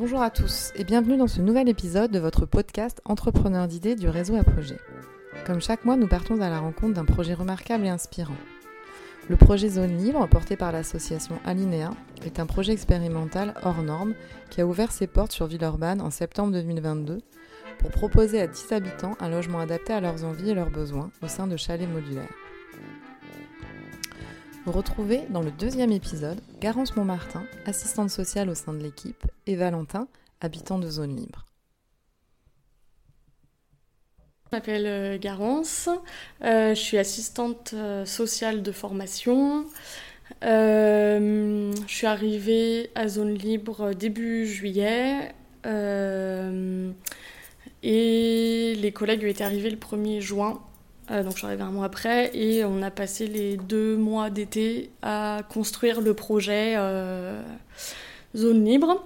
Bonjour à tous et bienvenue dans ce nouvel épisode de votre podcast Entrepreneur d'idées du réseau à projet. Comme chaque mois, nous partons à la rencontre d'un projet remarquable et inspirant. Le projet Zone Libre, porté par l'association Alinea, est un projet expérimental hors norme qui a ouvert ses portes sur Villeurbanne en septembre 2022 pour proposer à 10 habitants un logement adapté à leurs envies et leurs besoins au sein de chalets modulaires. Vous retrouvez dans le deuxième épisode Garance Montmartin, assistante sociale au sein de l'équipe, et Valentin, habitant de zone libre. Je m'appelle euh, Garance, euh, je suis assistante euh, sociale de formation. je suis arrivée à Zone Libre début juillet et les collègues été arrivés le 1er juin euh, donc je suis arrivée un mois après et on a passé les deux mois d'été à construire le projet euh, Zone Libre.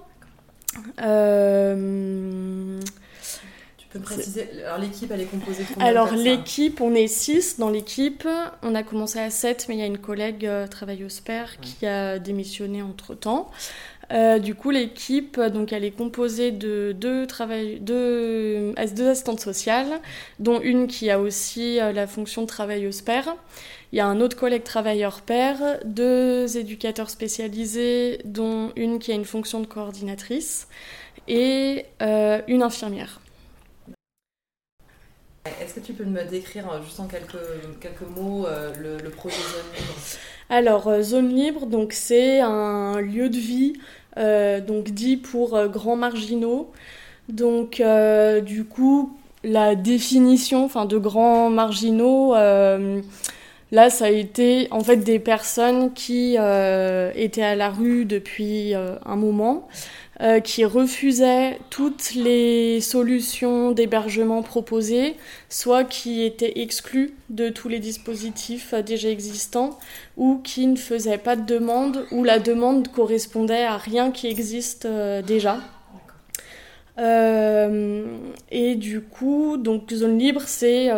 Euh, tu peux me préciser, alors l'équipe elle est composée de combien Alors l'équipe, on est six dans l'équipe. On a commencé à 7 mais il y a une collègue travailleuse père qui a démissionné entre temps. Euh, du coup, l'équipe, donc, elle est composée de deux, travail... deux... deux assistantes sociales, dont une qui a aussi euh, la fonction de travailleuse père. Il y a un autre collègue travailleur père, deux éducateurs spécialisés, dont une qui a une fonction de coordinatrice, et euh, une infirmière. Est-ce que tu peux me décrire juste en quelques, quelques mots le, projet Zone Libre Alors, Zone Libre, donc c'est un lieu de vie euh, donc dit pour euh, grands marginaux. Donc euh, du coup, la définition enfin, de grands marginaux, là, ça a été en fait des personnes qui étaient à la rue depuis un moment, euh, qui refusait toutes les solutions d'hébergement proposées, soit qui étaient exclus de tous les dispositifs euh, déjà existants, ou qui ne faisaient pas de demande, ou la demande correspondait à rien qui existe euh, déjà. et du coup, donc Zone Libre, c'est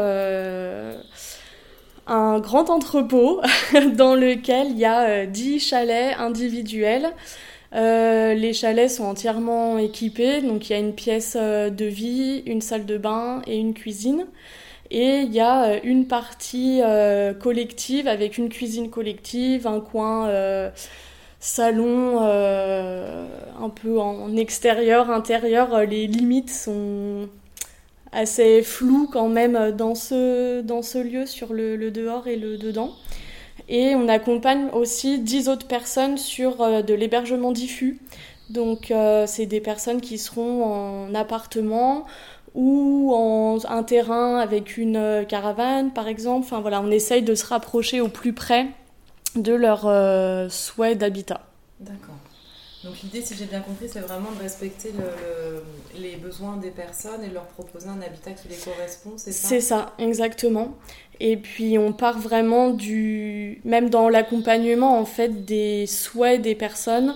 un grand entrepôt dans lequel il y a 10 chalets individuels euh, les chalets sont entièrement équipés, donc il y a une pièce euh, de vie, une salle de bain et une cuisine. Et il y a euh, une partie collective avec une cuisine collective, un coin salon un peu en extérieur, intérieur. Les limites sont assez floues quand même dans ce, dans ce lieu sur le, le dehors et le dedans. Et on accompagne aussi 10 autres personnes sur euh, de l'hébergement diffus. Donc euh, c'est des personnes qui seront en appartement ou en un terrain avec une euh, caravane par exemple. Enfin voilà, on essaye de se rapprocher au plus près de leur souhait d'habitat. D'accord. Donc l'idée, si j'ai bien compris, c'est vraiment de respecter les besoins des personnes et de leur proposer un habitat qui les correspond, c'est ça? Exactement. Et puis on part vraiment du, même dans l'accompagnement en fait des souhaits des personnes,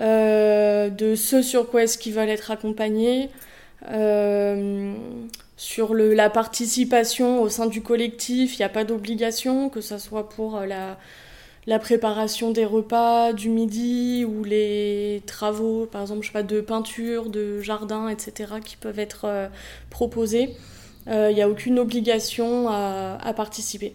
euh, de ce sur quoi est-ce qu'ils veulent être accompagnés, euh, sur la participation au sein du collectif, il n'y a pas d'obligation, que ce soit pour la la préparation des repas du midi ou les travaux, par exemple, je sais pas, de peinture, de jardin, etc., qui peuvent être euh, proposés. Il euh, n'y a aucune obligation à participer.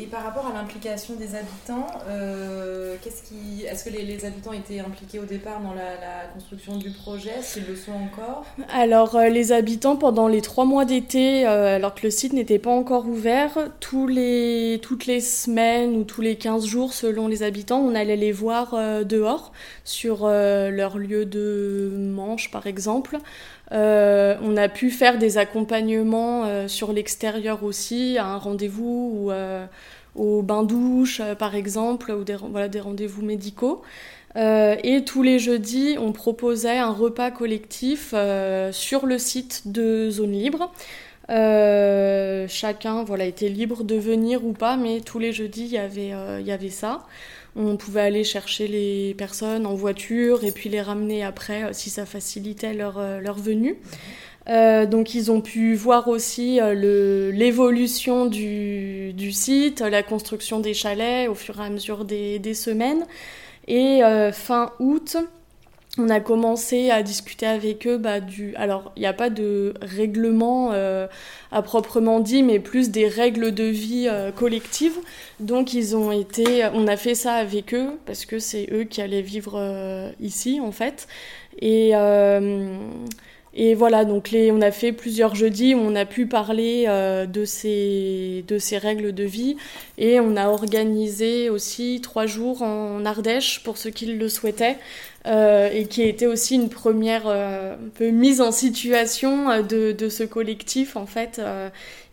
Euh, et par rapport à l'implication des habitants, euh, qu'est-ce qui, est-ce que les, habitants étaient impliqués au départ dans la, construction du projet? S'ils le sont encore? Alors, euh, les habitants, pendant les trois mois d'été, alors que le site n'était pas encore ouvert, tous les, toutes les semaines ou tous les 15 jours, selon les habitants, on allait les voir dehors, sur leur lieu de manche, par exemple. Euh, on a pu faire des accompagnements euh, sur l'extérieur aussi, à un rendez-vous ou euh, au bain-douche par exemple, ou des, des rendez-vous médicaux. et tous les jeudis, on proposait un repas collectif sur le site de Zone Libre. Chacun voilà, était libre de venir ou pas, mais tous les jeudis, il y avait, il y avait ça. On pouvait aller chercher les personnes en voiture et puis les ramener après euh, si ça facilitait leur, euh, leur venue. Euh, donc ils ont pu voir aussi l'évolution du, du, site, la construction des chalets au fur et à mesure des, des semaines. Et fin août, on a commencé à discuter avec eux bah, du. Alors, il n'y a pas de règlement euh, à proprement dit, mais plus des règles de vie euh, collectives. Donc, ils ont été. On a fait ça avec eux parce que c'est eux qui allaient vivre euh, ici, en fait. Et. Et voilà, donc les, on a fait plusieurs jeudis où on a pu parler de, ces, de ces règles de vie et on a organisé aussi trois jours en Ardèche pour ceux qui le souhaitaient euh, et qui a été aussi une première euh, peu mise en situation euh, de, de, ce collectif en fait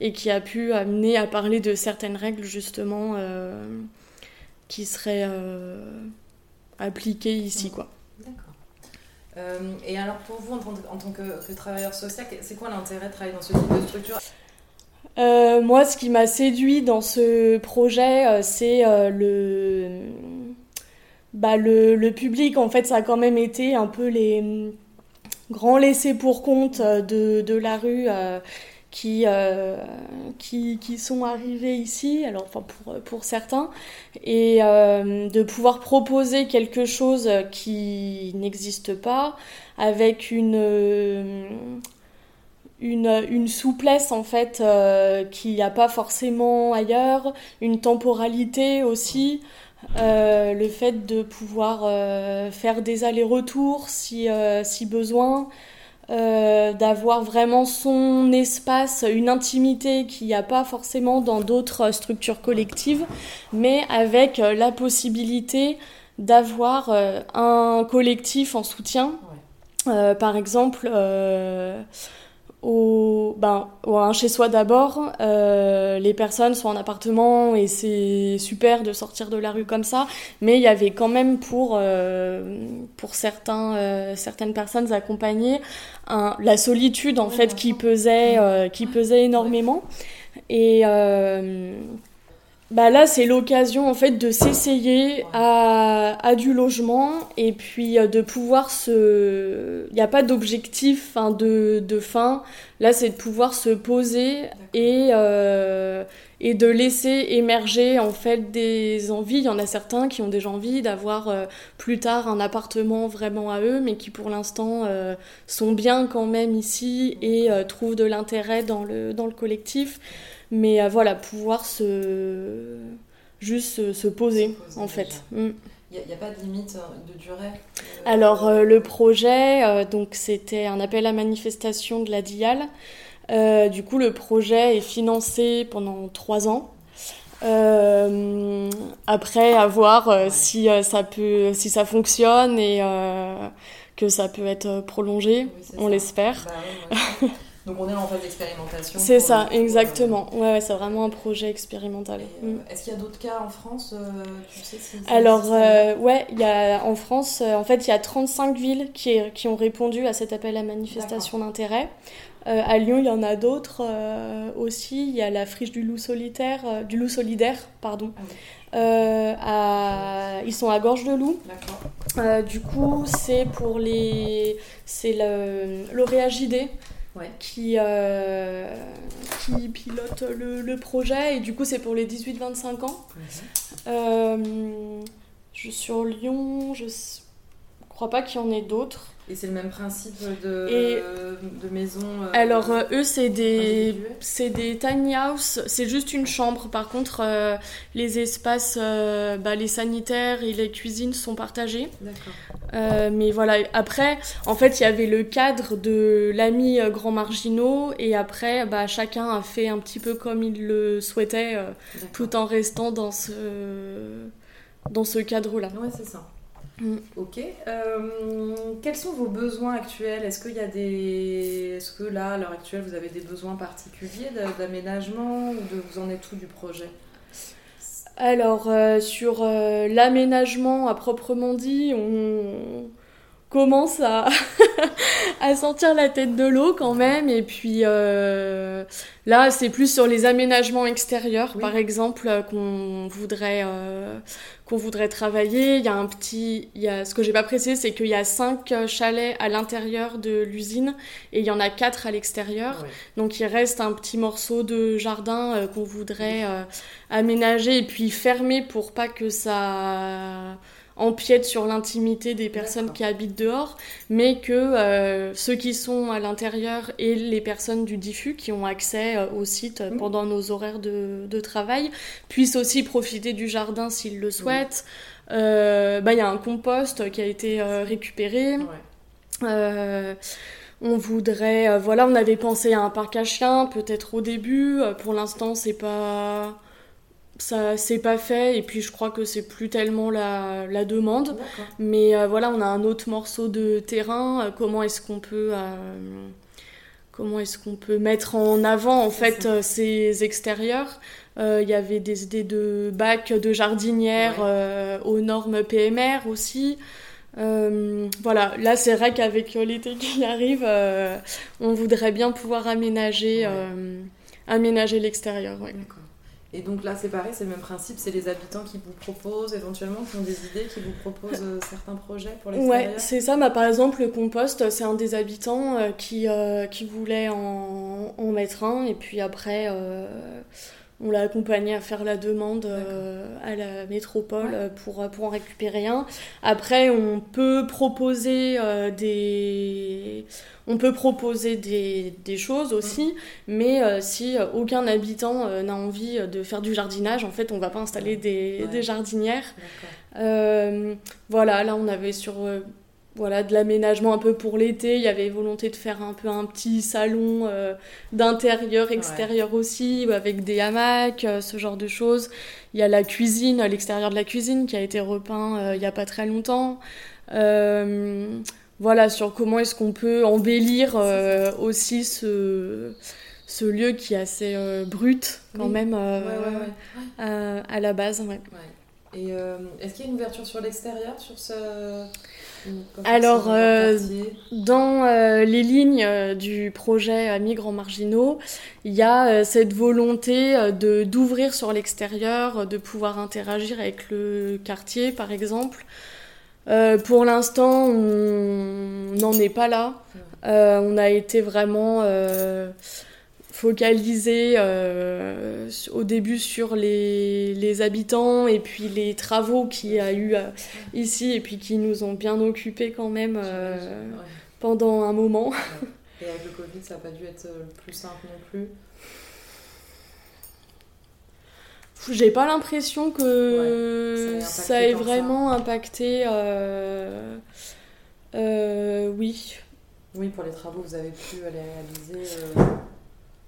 et qui a pu amener à parler de certaines règles justement qui seraient appliquées ici quoi. D'accord. et alors pour vous en tant que, que travailleur social, c'est quoi l'intérêt de travailler dans ce type de structure? Moi, ce qui m'a séduit dans ce projet, c'est le, bah, le, public, en fait, ça a quand même été un peu les mm, grands laissés pour compte euh, de, la rue euh, euh, qui, qui, sont arrivés ici, alors enfin pour, pour certains, et de pouvoir proposer quelque chose qui n'existe pas, avec une, une, souplesse en fait qu'il n'y a pas forcément ailleurs, une temporalité aussi. Euh, le fait de pouvoir euh, faire des allers-retours si, euh, si besoin, d'avoir vraiment son espace, une intimité qu'il n'y a pas forcément dans d'autres structures collectives, mais avec la possibilité d'avoir un collectif en soutien. par exemple, au, ben, un chez soi d'abord. Euh, les personnes sont en appartement et c'est super de sortir de la rue comme ça. Mais il y avait quand même pour, euh, pour certains, euh, certaines personnes accompagnées la solitude en fait qui pesait, qui pesait énormément. Et bah là, c'est l'occasion en fait de s'essayer à, à, du logement et puis euh, de pouvoir se. Il n'y a pas d'objectif hein, de, de, fin. Là, c'est de pouvoir se poser et, euh, et de laisser émerger en fait des envies. Il y en a certains qui ont déjà envie d'avoir euh, plus tard un appartement vraiment à eux, mais qui pour l'instant euh, sont bien quand même ici et euh, trouvent de l'intérêt dans le, dans le collectif. Mais euh, voilà, pouvoir se juste se, poser, en fait. Mm. Il n'y a, pas de limite euh, de durée euh, Alors le projet, donc c'était un appel à manifestation de la DIAL. du coup, le projet est financé pendant trois ans. après, à voir si ça peut, si ça fonctionne et que ça peut être prolongé, on l'espère. Bah Donc on est en phase d'expérimentation. C'est ça, exactement. Ouais, c'est vraiment un projet expérimental. Euh, mm. Est-ce qu'il y a d'autres cas en France euh, tu sais, Alors, euh, ouais, il y a, en France, en fait, il y a 35 villes qui, qui ont répondu à cet appel à manifestation d'intérêt. à Lyon, il y en a d'autres aussi. Il y a la friche du loup solitaire, du loup solidaire, pardon. Ah à... Ils sont à Gorge de Loup. du coup, c'est pour les, c'est le lauréat JD qui, euh, qui pilote le, le, projet. Et du coup, c'est pour les 18-25 ans. Euh, je, sur Lyon, je crois pas qu'il y en ait d'autres. Et c'est le même principe de, de maison euh, Alors, euh, eux, c'est des, c'est des tiny house. C'est juste une chambre. Par contre, euh, les espaces, bah, les sanitaires et les cuisines sont partagés. D'accord. mais voilà, après, en fait, il y avait le cadre de l'ami Grand Marginaux. Et après, bah, chacun a fait un petit peu comme il le souhaitait, tout en restant dans ce, dans ce cadre-là. Ouais, c'est ça. Mm. Ok. Euh, quels sont vos besoins actuels? Est-ce qu'il y a des. Est-ce que là, à l'heure actuelle, vous avez des besoins particuliers d'aménagement ou de vous en êtes tout du projet? Alors, euh, sur euh, l'aménagement à proprement dit, on commence à, à sortir la tête de l'eau quand même. Et puis là, c'est plus sur les aménagements extérieurs, par exemple, qu'on voudrait, qu'on voudrait travailler. Il y a un petit, il y a, ce que j'ai pas précisé, c'est qu'il y a cinq chalets à l'intérieur de l'usine et il y en a quatre à l'extérieur. Donc il reste un petit morceau de jardin euh, qu'on voudrait aménager et puis fermer pour pas que ça empiète sur l'intimité des personnes qui habitent dehors, mais que ceux qui sont à l'intérieur et les personnes du diffus qui ont accès au site pendant nos horaires de, travail puissent aussi profiter du jardin s'ils le souhaitent. Bah, il y a un compost qui a été récupéré. On voudrait, euh, voilà, on avait pensé à un parc à chiens, peut-être au début. Euh, pour l'instant, c'est pas, ça, c'est pas fait. Et puis, je crois que c'est plus tellement la, la demande. Mais euh, voilà, on a un autre morceau de terrain. comment est-ce qu'on peut, comment est-ce qu'on peut mettre en avant en fait ces extérieurs? Il y avait des idées de bacs de jardinières aux normes PMR aussi. Euh, voilà, là c'est vrai qu'avec l'été qui arrive, euh, on voudrait bien pouvoir aménager, euh, aménager l'extérieur. Et donc là c'est pareil, c'est le même principe, c'est les habitants qui vous proposent éventuellement, qui ont des idées, qui vous proposent certains projets pour l'extérieur Ouais, c'est ça. Bah, par exemple, le compost, c'est un des habitants qui, qui voulait en, en, mettre un, et puis après on l'a accompagné à faire la demande euh, à la métropole euh, pour, pour en récupérer un. Après, on peut proposer euh, des on peut proposer des, des choses aussi, mm. mais si aucun habitant n'a envie de faire du jardinage, en fait, on va pas installer des, des jardinières. voilà, là, on avait sur voilà, de l'aménagement un peu pour l'été. Il y avait volonté de faire un peu un petit salon euh, d'intérieur, extérieur aussi, avec des hamacs, euh, ce genre de choses. Il y a la cuisine, l'extérieur de la cuisine qui a été repeint euh, il n'y a pas très longtemps. voilà, sur comment est-ce qu'on peut embellir aussi ce, ce lieu qui est assez brut quand même à, la base. Et est-ce qu'il y a une ouverture sur l'extérieur, sur ce... Alors, euh, dans euh, les lignes euh, du projet Migrants Marginaux, il y a cette volonté de d'ouvrir sur l'extérieur, de pouvoir interagir avec le quartier, par exemple. pour l'instant, on n'en est pas là. on a été vraiment focalisé euh, au début sur les, les, habitants et puis les travaux qu'il y a eu euh, ici et puis qui nous ont bien occupés quand même euh, pendant un moment. Et avec le Covid, ça n'a pas dû être le plus simple non plus J'ai pas l'impression que ça, ait vraiment impacté. oui. Oui, pour les travaux, vous avez pu les réaliser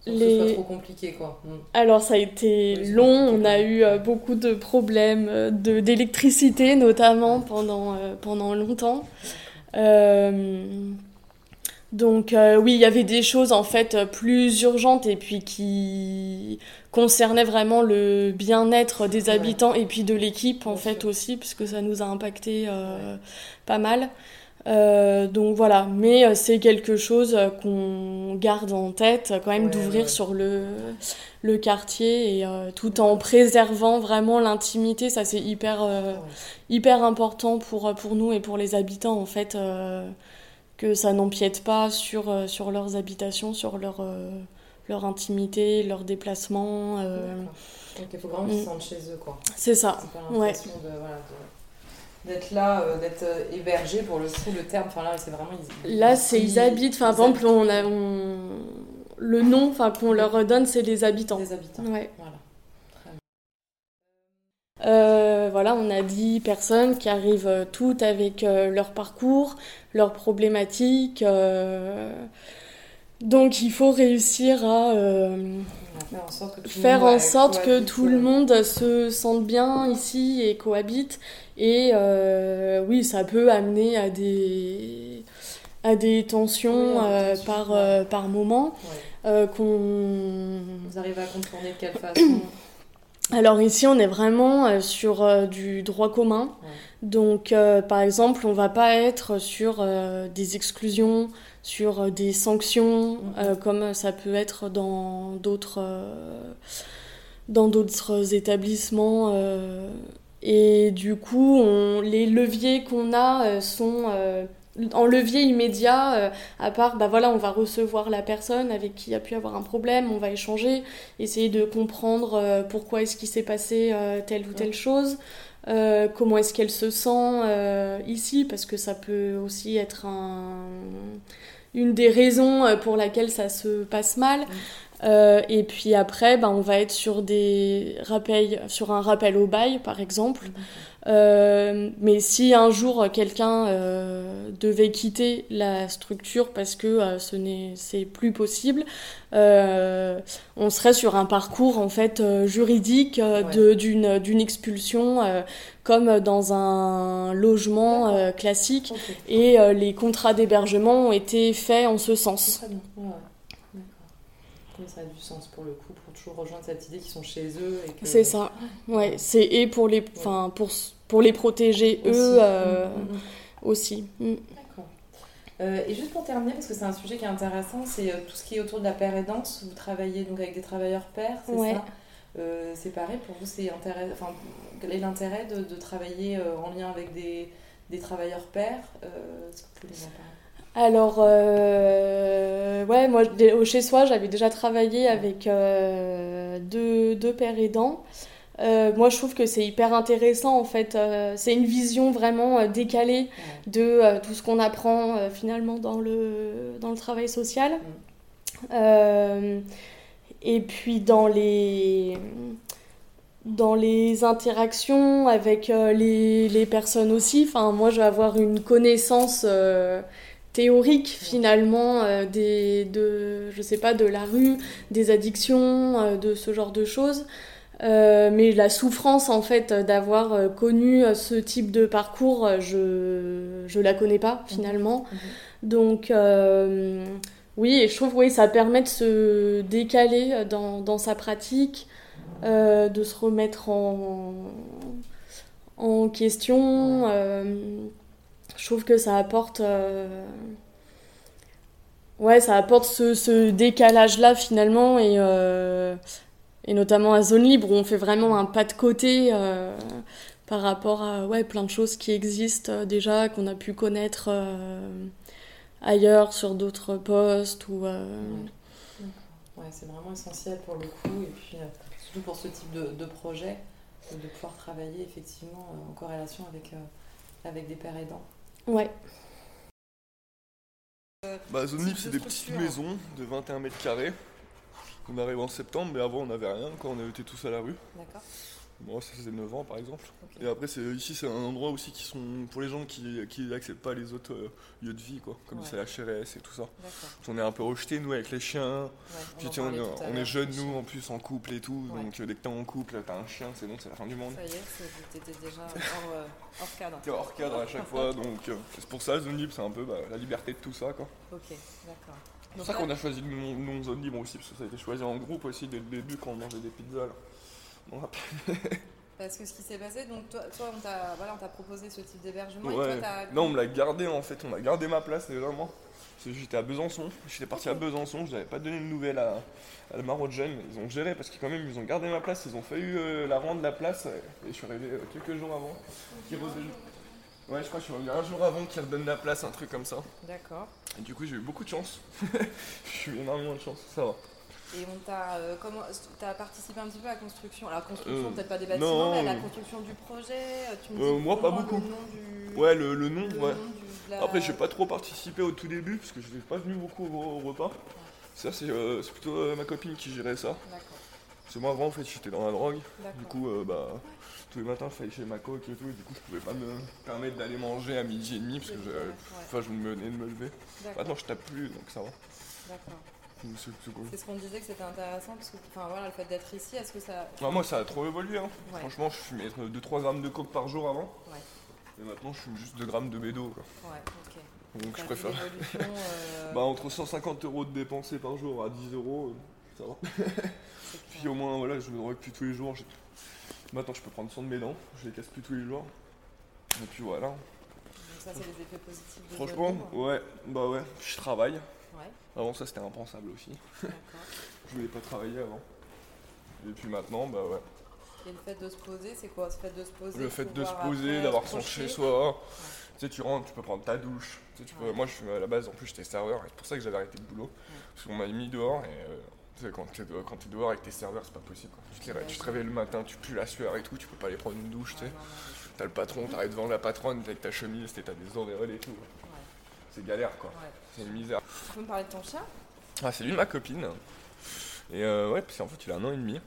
les... trop compliqué quoi. Mm. Alors ça a été long, on a eu euh, beaucoup de problèmes euh, de d'électricité notamment pendant euh, pendant longtemps. donc oui, il y avait des choses en fait plus urgentes et puis qui concernaient vraiment le bien-être des habitants et puis de l'équipe en fait aussi puisque ça nous a impacté pas mal. Euh, donc voilà, mais euh, c'est quelque chose euh, qu'on garde en tête quand même d'ouvrir sur le, le quartier et tout en préservant vraiment l'intimité, ça c'est hyper hyper important pour pour nous et pour les habitants en fait que ça n'empiète pas sur sur leurs habitations, sur leur leur intimité, leur déplacement. Donc il faut vraiment qu'ils se sentent chez eux quoi. C'est ça. ouais d'être là, euh, d'être euh, hébergé pour le coup, le terme. Enfin là, c'est vraiment. là, c'est ils habitent. Enfin, par exemple, on a, le nom enfin, qu'on leur donne, c'est les habitants. Les habitants. Ouais. Voilà. Euh, voilà, on a 10 personnes qui arrivent toutes avec leur parcours, leurs problématiques. Donc il faut réussir à faire en sorte que tout le monde se sente bien ici et cohabite. Et euh, oui, ça peut amener à des, à des tensions, euh, par, euh, par moment. qu'on... Vous arrivez à contourner de quelle façon. Alors ici, on est vraiment sur du droit commun. Donc, par exemple, on va pas être sur des exclusions, sur des sanctions, mhm. comme ça peut être dans d'autres dans d'autres établissements et du coup, on, les leviers qu'on a euh, sont euh, en levier immédiat, euh, à part, bah voilà, on va recevoir la personne avec qui il a pu avoir un problème, on va échanger, essayer de comprendre pourquoi est-ce qu'il s'est passé telle ou telle chose. Comment est-ce qu'elle se sent ici, parce que ça peut aussi être un, une des raisons pour laquelle ça se passe mal. Euh, et puis après, ben, on va être sur, des rappels, sur un rappel au bail, par exemple. Euh, mais si un jour quelqu'un euh, devait quitter la structure parce que ce n'est c'est plus possible, on serait sur un parcours en fait juridique d'une d'une expulsion comme dans un logement classique. Et les contrats d'hébergement ont été faits en ce sens. Ça a du sens pour le coup, toujours rejoindre cette idée qu'ils sont chez eux. C'est ça, ouais. C'est et pour les, enfin pour, pour les protéger eux euh, mm, mm, mm. aussi. D'accord. Euh, et juste pour terminer, parce que c'est un sujet qui est intéressant, c'est euh, tout ce qui est autour de la paire aidante. Vous travaillez donc avec des travailleurs pairs, c'est ça? C'est pareil, pour vous, c'est enfin, quel est l'intérêt de, de, travailler en lien avec des, des travailleurs pairs Alors, euh, ouais, moi, chez soi, j'avais déjà travaillé avec euh, deux, deux, pères aidants. Euh, moi, je trouve que c'est hyper intéressant, en fait. c'est une vision vraiment décalée de tout ce qu'on apprend finalement dans le, dans le travail social. et puis, dans les dans les interactions avec les, les, personnes aussi. Enfin, moi, je vais avoir une connaissance théorique finalement euh, des, de, je sais pas, de la rue, des addictions, euh, de ce genre de choses. Euh, mais la souffrance en fait d'avoir connu ce type de parcours, je je la connais pas finalement. Mhm. Mhm. Donc oui, et je trouve oui ça permet de se décaler dans, dans sa pratique, de se remettre en en question je trouve que ça apporte euh, ouais ça apporte ce, décalage là finalement et euh, et notamment à zone libre où on fait vraiment un pas de côté euh, par rapport à ouais plein de choses qui existent déjà qu'on a pu connaître ailleurs sur d'autres postes ou ouais, c'est vraiment essentiel pour le coup et puis surtout pour ce type de, de projet de pouvoir travailler effectivement en corrélation avec avec des pères aidants Ouais. Bah, Zone Libre, c'est des petites maisons de 21 mètres carrés. On arrive en septembre, mais avant on n'avait rien quand on était tous à la rue. D'accord. Moi, ça faisait 9 ans par exemple. Et après, c'est, ici, c'est un endroit aussi qui sont pour les gens qui n'acceptent pas les autres euh, lieux de vie, quoi, comme c'est la HRS et tout ça. On est un peu rejetés, nous, avec les chiens. Puis on, on, est jeunes, nous, en plus, en couple et tout. Donc, dès que t'es en couple, t'as un chien, c'est bon, c'est la fin du monde. Ça y est, t'étais déjà hors, euh, hors cadre. T'es hors cadre à chaque fois, donc euh, c'est pour ça, Zone Libre, c'est un peu bah, la liberté de tout ça, quoi. Ok, d'accord. C'est pour ça qu'on a choisi le nom, Zone Libre aussi, parce que ça a été choisi en groupe aussi dès le début quand on mangeait des pizzas. Parce que ce qui s'est passé, donc toi, toi on t'a voilà, proposé ce type d'hébergement. Non, on me l'a gardé en fait, on a gardé ma place vraiment. J'étais à Besançon, j'étais parti à Besançon, je n'avais pas donné de nouvelles à, à la Marocaine, ils ont géré parce qu'ils quand même ils ont gardé ma place, ils ont failli euh, la rendre la place et je suis arrivé euh, quelques jours avant. Ouais, je crois que je suis revenu un jour avant qu'ils redonnent la place, un truc comme ça. D'accord. Et du coup j'ai eu beaucoup de chance. J'ai eu énormément de chance, ça va. Et on t'a euh, comment as participé un petit peu à la construction. Alors construction euh, peut-être pas des bâtiments, mais à la construction du projet. Euh, tu me dis moi pas beaucoup. Le Ouais le, le nom. ouais. Nom Après j'ai pas trop participé au tout début parce que je n'ai pas venu beaucoup au, repas. Ça c'est plutôt ma copine qui gérait ça. C'est moi avant en fait j'étais dans la drogue. Du coup bah tous les matins je faisais chez ma coque et tout et du coup je pouvais pas me permettre d'aller manger à midi et demi parce que je, enfin, je me venais de me lever. Maintenant je tape plus donc ça va. D'accord. C'est ce qu'on disait que c'était intéressant parce que enfin, voilà, le fait d'être ici, est-ce que ça. moi ça a trop évolué. Hein. Franchement, je fumais 2-3 grammes de coke par jour avant. Et maintenant je fume juste 2 grammes de bédo. Quoi. Ouais, ok. Donc je préfère. Euh, bah, entre 150 euros de dépensés par jour à 10 euros, euh, ça va. Puis au moins, voilà, je me drogue plus tous les jours. Maintenant je peux prendre soin de mes dents, je les casse plus tous les jours. Et puis voilà. Donc ça, c'est les effets positifs de Franchement, ouais, bah ouais, je travaille. Avant ça c'était impensable aussi. je voulais pas travailler avant. Et puis maintenant, bah ouais. Et le fait de se poser, c'est quoi? Le fait de se poser, le fait de se poser d'avoir son chez soi. Tu sais, tu rentres, tu peux prendre ta douche. Tu sais, tu peux... Moi, je suis à la base, en plus, j'étais serveur, et c'est pour ça que j'avais arrêté le boulot. Parce qu'on m'a mis dehors, et euh, Tu sais, quand t'es quand es dehors avec tes serveurs, c'est pas possible. Quoi. Tu, te, tu te réveilles le matin, tu pues la sueur et tout, tu peux pas aller prendre une douche, tu sais. T'as le patron, t'arrives devant la patronne, avec ta chemise, t'as des auréoles et tout. C'est galère quoi. C'est une misère. Tu peux me parler de ton chat? Ah, c'est lui de ma copine. Et euh, ouais, parce qu'en fait, il a un an et demi.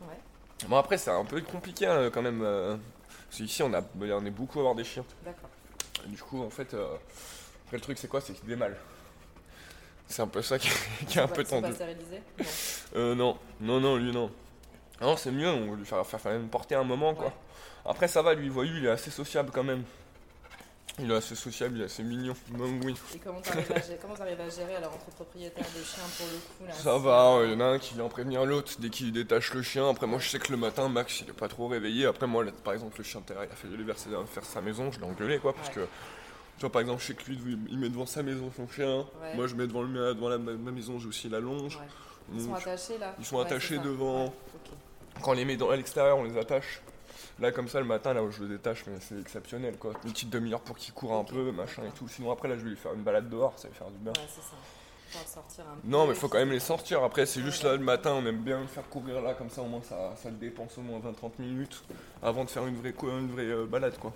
Bon, après, c'est un peu compliqué hein, quand même. Euh, parce qu'ici, on, a, on est beaucoup à avoir des chiens. D'accord. Du coup, en fait, euh, le truc, c'est quoi? C'est qu'il est mal. C'est un peu ça qui, est un peu tendu. Pas stérilisé? Non. Euh, non, non, non, lui, non. Non, c'est mieux, on va lui faire, faire, faire porter un moment, quoi. Après, ça va, lui, voyou, il est assez sociable quand même. Il est assez sociable, il est assez mignon. Oui. Et comment t'arrives à, à, gérer alors entre propriétaires de chiens pour le coup là, Ça va, il y en a un qui vient prévenir l'autre dès qu'il détache le chien. Après moi je sais que le matin Max il est pas trop réveillé. Après moi par exemple le chien de terre il a fait le verser faire sa maison, je l'ai engueulé quoi parce que tu vois par exemple je sais que lui il met devant sa maison son chien. Moi je mets devant, le, devant la, ma maison j'ai aussi la longe. Ils sont attachés là Ils sont attachés devant. Quand on les met dans, à l'extérieur on les attache. Là, comme ça, le matin, là où je le détache, mais c'est exceptionnel, quoi. Une petite demi-heure pour qu'il court un peu, machin et tout. Sinon, après, là, je vais lui faire une balade dehors, ça va faire du bien. Ouais, c'est ça. Sortir un non, mais il faut quand même les sortir. Après, c'est juste là le matin, on aime bien le faire courir là, comme ça, au moins, ça, ça le dépense au moins 20-30 minutes avant de faire une vraie, une vraie euh, balade, quoi.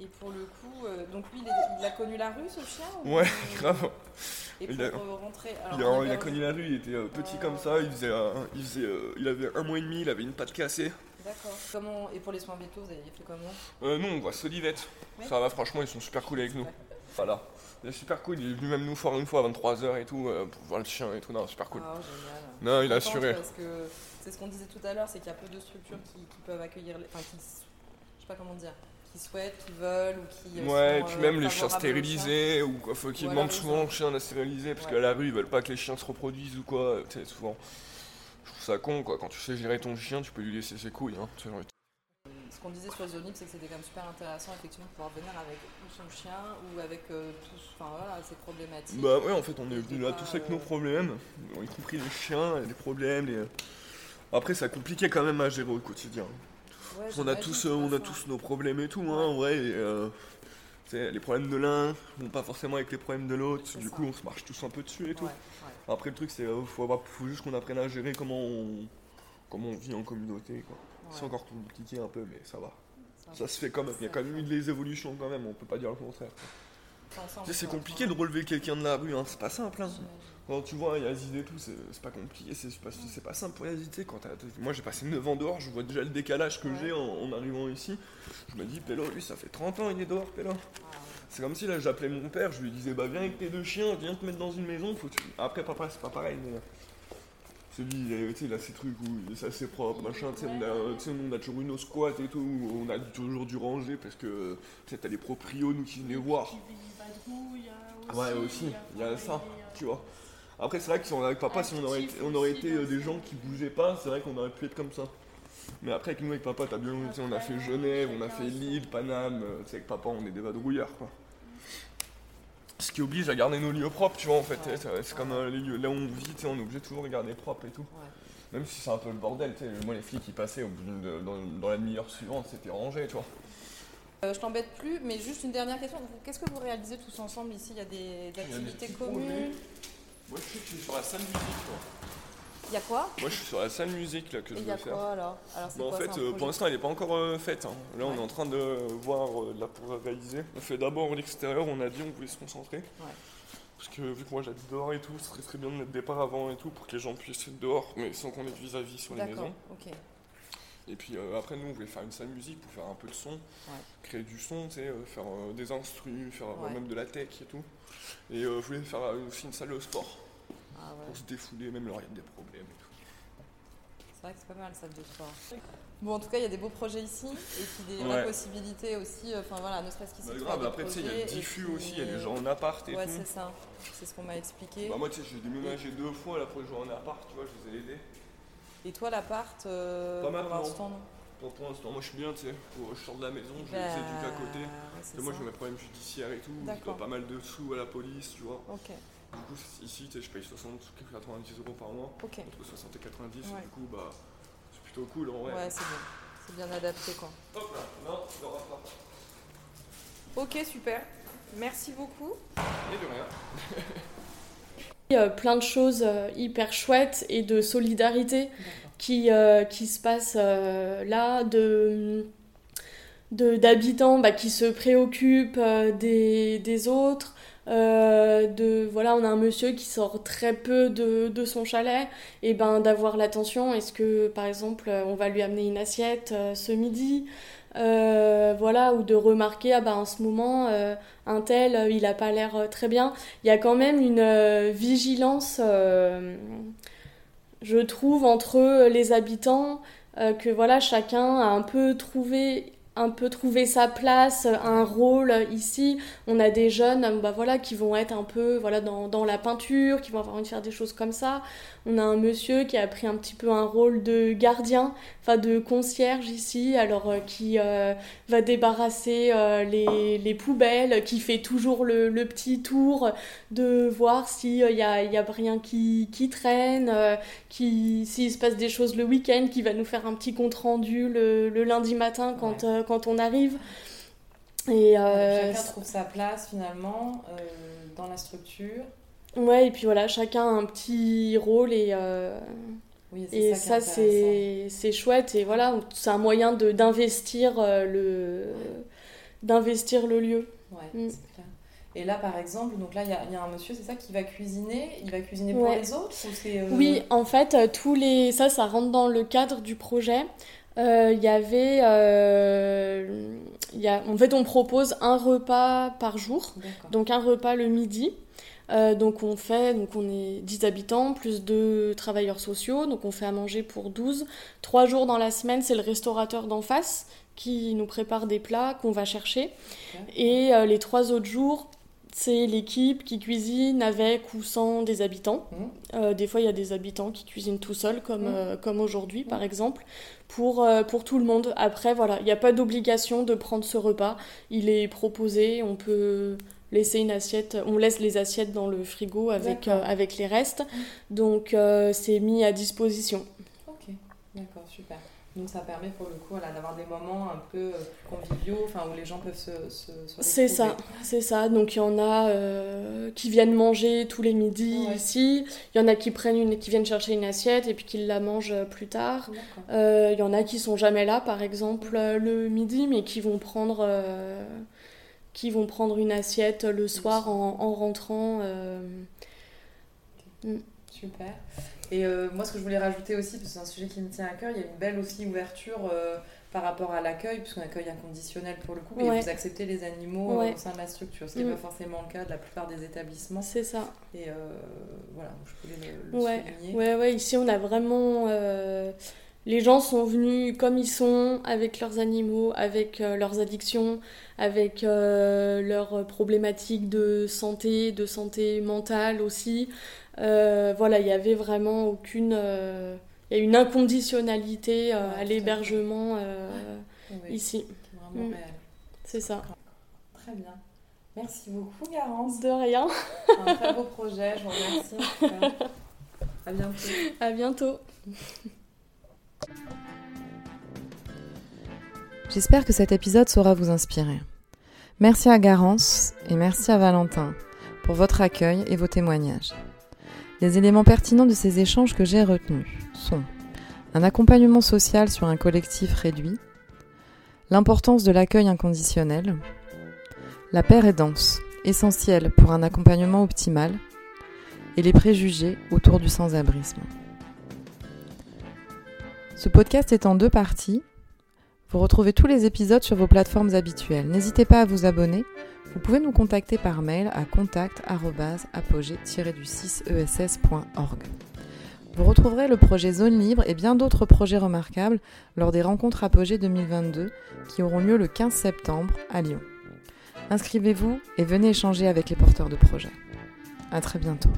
Et pour le coup, euh, donc lui, il, a connu la rue, ce chien Ouais, grave. Et il, a, rentrer, il, a, connu la rue, il était euh, petit comme ça, il, faisait, il, faisait, il avait un mois et demi, il avait une patte cassée. D'accord. Comment... Et pour les soins vitaux, vous avez fait comment euh, Nous, on voit Solivette. Ça va, franchement, ils sont super cool avec nous. Voilà. Il est super cool, il est venu même nous voir une fois à 23h et tout, euh, pour voir le chien et tout. Non, super cool. Ah, génial. Non, il a assuré. Parce que c'est ce qu'on disait tout à l'heure, c'est qu'il y a peu de structures qui, peuvent accueillir. Les... Enfin, qui. Je sais pas comment dire qui souhaitent, qui veulent ou qui. Euh, ouais, et puis même les chiens stérilisés ou quoi, faut qu'ils demandent souvent aux chiens à stériliser parce qu'à la rue ils veulent pas que les chiens se reproduisent ou quoi, tu sais, souvent. Je trouve ça con quoi, quand tu sais gérer ton chien, tu peux lui laisser ses couilles. Hein qu'on disait sur Zonip, c'est que c'était quand même super intéressant effectivement de pouvoir venir avec son chien ou avec euh, tous, enfin voilà, ses problématiques. Bah ouais, en fait, on est venu là tous avec nos euh, problèmes, y compris les chiens, les problèmes. Les... Après, ça compliqué quand même à gérer au quotidien. on a tous, euh, on a tous nos problèmes et tout, hein, ouais. Et, les problèmes de l'un vont pas forcément avec les problèmes de l'autre. Du coup, on se marche tous un peu dessus et tout. Après, le truc, c'est faut, faut juste qu'on apprenne à gérer comment on, comment on vit en communauté. Quoi. C'est encore compliqué un peu, mais ça va. Ça, se fait quand même. Il y a quand même eu des évolutions quand même, on peut pas dire le contraire. C'est compliqué de relever quelqu'un de la rue, hein. c'est pas simple. Hein. Quand tu vois Yazid et tout, c'est pas compliqué, c'est pas, pas simple pour Yazid. Quand Moi j'ai passé 9 ans dehors, je vois déjà le décalage que j'ai en, arrivant ici. Je me dis, Pélo, lui ça fait 30 ans il est dehors, Pélo. C'est comme si là j'appelais mon père, je lui disais, bah viens avec tes deux chiens, viens te mettre dans une maison. Faut Après, papa, c'est pas pareil, mais celui, il a, ses trucs où c'est assez propre, machin. On a, on a toujours une au squat et tout, on a toujours dû ranger parce que t'as les proprios nous qui venaient voir. Ouais, aussi, il y a ça, tu vois. Après, c'est vrai que si on avec papa, si on aurait été, on aurait été euh, des gens qui bougeaient pas, c'est vrai qu'on aurait pu être comme ça. Mais après, avec nous, avec papa, t'as bien, on a fait Genève, on a fait Lille, Paname, euh, tu sais, avec papa, on est des vadrouilleurs, quoi. Ce qui oblige à garder nos lieux propres, tu vois, en fait. C'est comme euh, les lieux, là où on vit, on est obligé toujours de garder propre et tout. Même si c'est un peu le bordel, tu sais. Moi, les filles qui passaient au bout dans, la demi-heure suivante, c'était rangé, tu vois. Euh, je t'embête plus, mais juste une dernière question. Qu'est-ce que vous réalisez tous ensemble ici? Il y a des, activités communes? Moi, je suis sur la salle musique. Il y a quoi Moi je suis sur la salle musique là, que je vais faire. Quoi, alors, alors bah, En fait, euh, pour l'instant elle n'est pas encore euh, faite. Hein. Là on est en train de voir euh, là pour réaliser. On fait d'abord l'extérieur, on a dit on voulait se concentrer. Parce que vu que moi j'habite dehors et tout, ce serait très bien de mettre des avant et tout pour que les gens puissent être dehors, mais sans qu'on ait vis-à-vis sur les maisons. ok. Et puis après nous on voulait faire une salle musique pour faire un peu de son, créer du son, faire des instrus, faire même de la tech et tout. Et je voulais faire aussi une salle de sport. Ah pour se défouler, même leur il y a des problèmes et tout. C'est vrai que c'est pas mal, salle de sport. Bon, en tout cas, il y a des beaux projets ici, et puis des vraies possibilités aussi, euh, enfin voilà, ne serait-ce qu'ici. Bah, grave, après, tu sais, il y a le diffus aussi, il y a les gens en appart et tout. Ouais, c'est ça, c'est ce qu'on m'a expliqué. Bah, moi, tu sais, j'ai déménagé deux fois pour les gens en appart, tu vois, je les ai aidés. Et toi, l'appart, euh, pas pour l'instant, non Pas pour l'instant, moi je suis bien, tu sais, je sors de la maison, je bah, les éduque à côté. Ouais, moi, j'ai mes problèmes judiciaires et tout, je dois pas mal de sous à la police, tu vois. Ok. Du coup, ici, je paye 60, 90 euros par mois, entre 60 et 90, et du coup, bah, c'est plutôt cool en vrai. Ouais, c'est bien. C'est bien adapté, quoi. Hop là, non, il aura pas. Ok, super. Merci beaucoup. Et de rien. plein de choses hyper chouettes et de solidarité qui, qui se passent là, de d'habitants bah, qui se préoccupent des, des, autres, euh, de voilà on a un monsieur qui sort très peu de, de son chalet et ben d'avoir l'attention. Est-ce que par exemple on va lui amener une assiette euh, ce midi? Euh, voilà ou de remarquer ah ben en ce moment un tel il a pas l'air très bien. Il y a quand même une vigilance je trouve entre les habitants que voilà chacun a un peu trouvé un peu trouver sa place, un rôle ici. On a des jeunes bah voilà, qui vont être un peu voilà, dans, dans la peinture, qui vont avoir envie de faire des choses comme ça. On a un monsieur qui a pris un petit peu un rôle de gardien, enfin de concierge ici, alors euh, qui euh, va débarrasser euh, les, les, poubelles, qui fait toujours le, le petit tour de voir s'il n'y a, y a rien qui, qui traîne, qui, s'il se passe des choses le week-end, qui va nous faire un petit compte rendu le, le lundi matin quand, quand on arrive. Et Chacun trouve sa place finalement dans la structure. Ouais, et puis voilà, chacun a un petit rôle et, euh, et ça, c'est chouette. Et voilà, c'est un moyen d'investir euh, le, d'investir le lieu. Ouais, mm. clair. Et là, par exemple, donc là, il y, y, a un monsieur, c'est ça, qui va cuisiner. Il va cuisiner pour les autres euh, Oui, en fait, tous les... ça, ça rentre dans le cadre du projet. Il y avait... Y a... En fait, on propose un repas par jour. Donc, un repas le midi. Euh, donc on fait, donc on est 10 habitants, plus deux travailleurs sociaux, donc on fait à manger pour 12. Trois jours dans la semaine, c'est le restaurateur d'en face qui nous prépare des plats qu'on va chercher. Et euh, les trois autres jours, c'est l'équipe qui cuisine avec ou sans des habitants. Mmh. Euh, des fois, il y a des habitants qui cuisinent tout seuls, comme, mmh. comme aujourd'hui, par mmh. exemple, pour, pour tout le monde. Après, voilà, il n'y a pas d'obligation de prendre ce repas. Il est proposé, on peut laisser une assiette, on laisse les assiettes dans le frigo avec, euh, avec les restes. Donc euh, c'est mis à disposition. Ok, d'accord, super. Donc ça permet pour le coup d'avoir des moments un peu euh, conviviaux, enfin où les gens peuvent se, se, C'est ça, c'est ça. Donc il y en a qui viennent manger tous les midis ici. Il y en a qui prennent une, qui viennent chercher une assiette et puis qui la mangent plus tard. Il y en a qui sont jamais là, par exemple le midi, mais qui vont prendre qui vont prendre une assiette le soir en, en rentrant. Euh, mm. Super. Et euh, moi, ce que je voulais rajouter aussi, parce que c'est un sujet qui me tient à cœur, il y a une belle aussi ouverture euh, par rapport à l'accueil, puisqu'on accueille inconditionnel pour le coup, et vous acceptez les animaux au sein de la structure, ce qui n'est mm. pas forcément le cas de la plupart des établissements. C'est ça. Et voilà, je voulais le, le ouais. Ouais, ouais, ici on a vraiment les gens sont venus comme ils sont, avec leurs animaux, avec euh, leurs addictions, avec euh, leurs problématiques de santé, de santé mentale aussi. Euh, voilà, il y avait vraiment aucune. Il y a une inconditionnalité à l'hébergement ici. Mm. C'est ça. Très bien. Merci beaucoup, Garance. De rien. un très beau projet, je vous remercie. À bientôt. À bientôt. J'espère que cet épisode saura vous inspirer. Merci à Garance et merci à Valentin pour votre accueil et vos témoignages. Les éléments pertinents de ces échanges que j'ai retenus sont un accompagnement social sur un collectif réduit, l'importance de l'accueil inconditionnel, la paire est dense, essentielle pour un accompagnement optimal, et les préjugés autour du sans-abrisme. Ce podcast est en deux parties. Vous retrouvez tous les épisodes sur vos plateformes habituelles. N'hésitez pas à vous abonner. Vous pouvez nous contacter par mail à contact-apogée-du6ess.org. Vous retrouverez le projet Zone Libre et bien d'autres projets remarquables lors des rencontres Apogée 2022 qui auront lieu le 15 septembre à Lyon. Inscrivez-vous et venez échanger avec les porteurs de projets. À très bientôt.